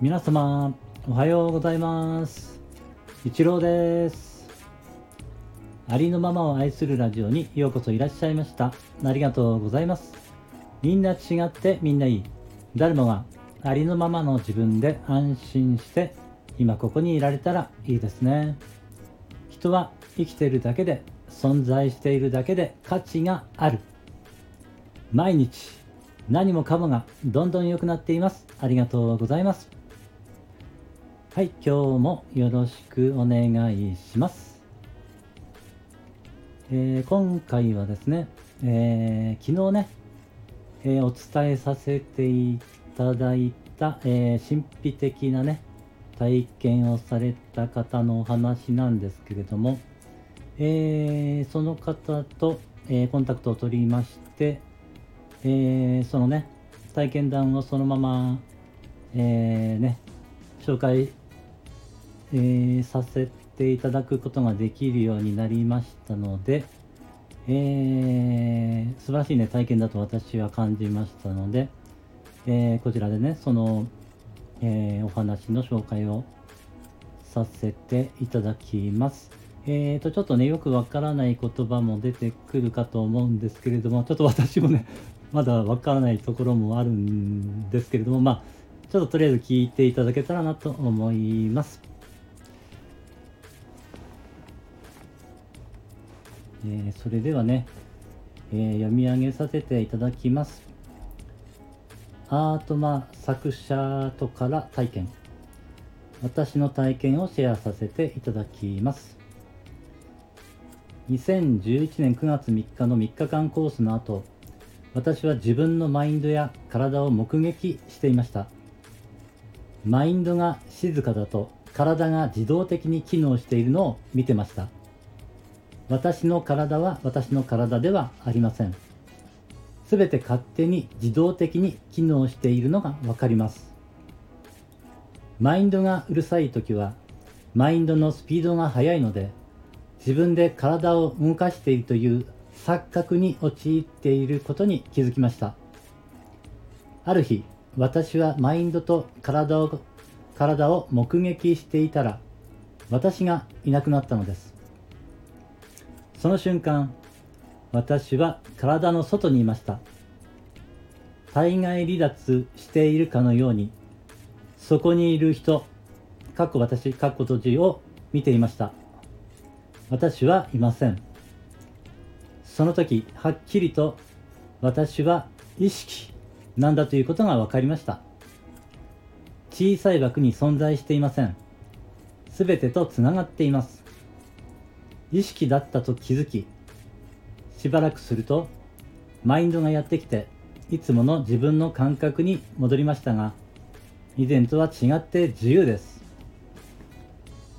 皆様おはようございます。一郎です。ありのままを愛するラジオにようこそいらっしゃいました。ありがとうございます。みんな違ってみんないい。誰もがありのままの自分で安心して今ここにいられたらいいですね。人は生きているだけで存在しているだけで価値がある。毎日何もかもがどんどん良くなっています。ありがとうございます。はい今日もよろしくお願いします、えー、今回はですね、えー、昨日ね、えー、お伝えさせていただいた、え神秘的なね体験をされた方のお話なんですけれども、えー、その方と、えー、コンタクトを取りまして、えー、そのね体験談をそのまま、えー、ね紹介、えー、させていただくことができるようになりましたので、えー、素晴らしいね体験だと私は感じましたので、えー、こちらでねその、えー、お話の紹介をさせていただきます。えーと、ちょっとね、よくわからない言葉も出てくるかと思うんですけれども、ちょっと私もね、まだわからないところもあるんですけれども、まあ、ちょっととりあえず聞いていただけたらなと思います。えー、それではね、えー、読み上げさせていただきます。アートマ作者とから体験。私の体験をシェアさせていただきます。2011年9月3日の3日間コースの後、私は自分のマインドや体を目撃していました。マインドが静かだと体が自動的に機能しているのを見てました。私の体は私の体ではありません。すべて勝手に自動的に機能しているのがわかります。マインドがうるさい時は、マインドのスピードが速いので、自分で体を動かしているという錯覚に陥っていることに気づきました。ある日、私はマインドと体を体を目撃していたら、私がいなくなったのです。その瞬間、私は体の外にいました。体外離脱しているかのように、そこにいる人、かっこ私、かっこ閉じを見ていました。私はいません。その時、はっきりと私は意識なんだということが分かりました。小さい枠に存在していません。すべてとつながっています。意識だったと気づき、しばらくするとマインドがやってきていつもの自分の感覚に戻りましたが以前とは違って自由です。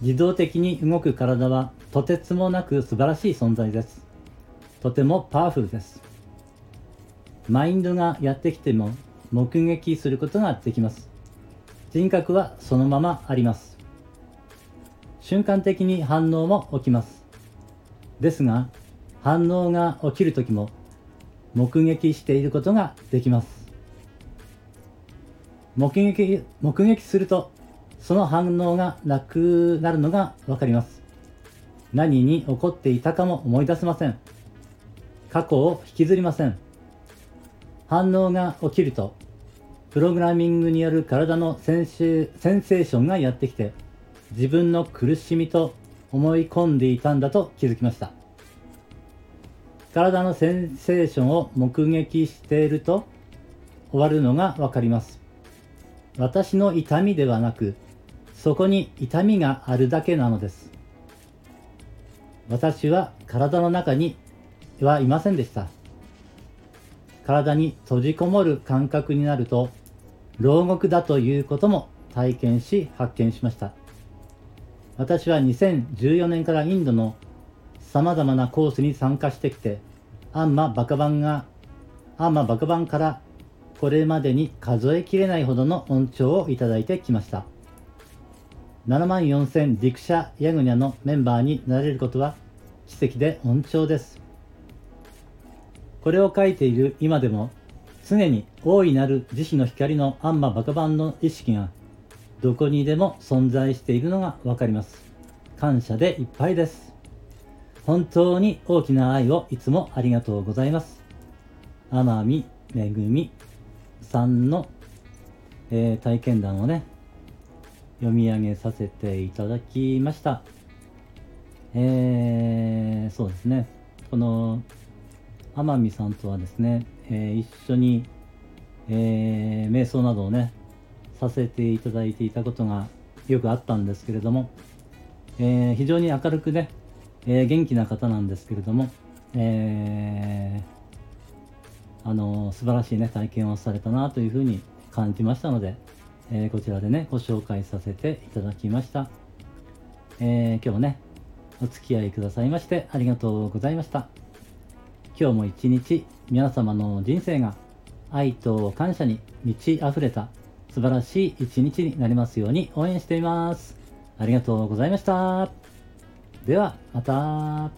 自動的に動く体はとてつもなく素晴らしい存在です。とてもパワフルです。マインドがやってきても目撃することができます。人格はそのままあります。瞬間的に反応も起きます。ですが反応が起きるときも目撃していることができます。目撃目撃するとその反応がなくなるのが分かります。何に起こっていたかも思い出せません。過去を引きずりません。反応が起きるとプログラミングによる体のセンセーションがやってきて自分の苦しみと思い込んでいたんだと気づきました体のセンセーションを目撃していると終わるのがわかります。私の痛みではなく、そこに痛みがあるだけなのです。私は体の中にはいませんでした。体に閉じこもる感覚になると、牢獄だということも体験し発見しました。私は2014年からインドの様々なコースに参加してきて、アンマ・バカバンが、アンマ・バカバンからこれまでに数えきれないほどの恩寵をいただいてきました。7万4000ディクシャ・ヤグニャのメンバーになれることは奇跡で恩寵です。これを書いている今でも常に大いなる慈悲の光のアンマ・バカバンの意識がどこにでも存在しているのがわかります。感謝でいっぱいです。本当に大きな愛をいつもありがとうございます。天海めぐみさんの、えー、体験談をね読み上げさせていただきました。えー、そうですね。この天海さんとはですね、えー、一緒に、えー、瞑想などをねさせていただいていたことがよくあったんですけれども、えー、非常に明るくね、えー、元気な方なんですけれども、えー、あの素晴らしいね体験をされたなというふうに感じましたので、えー、こちらでねご紹介させていただきました、えー、今日もねお付き合いくださいましてありがとうございました。今日も一日皆様の人生が愛と感謝に満ち溢れた素晴らしい一日になりますように応援しています。ありがとうございました。では、また。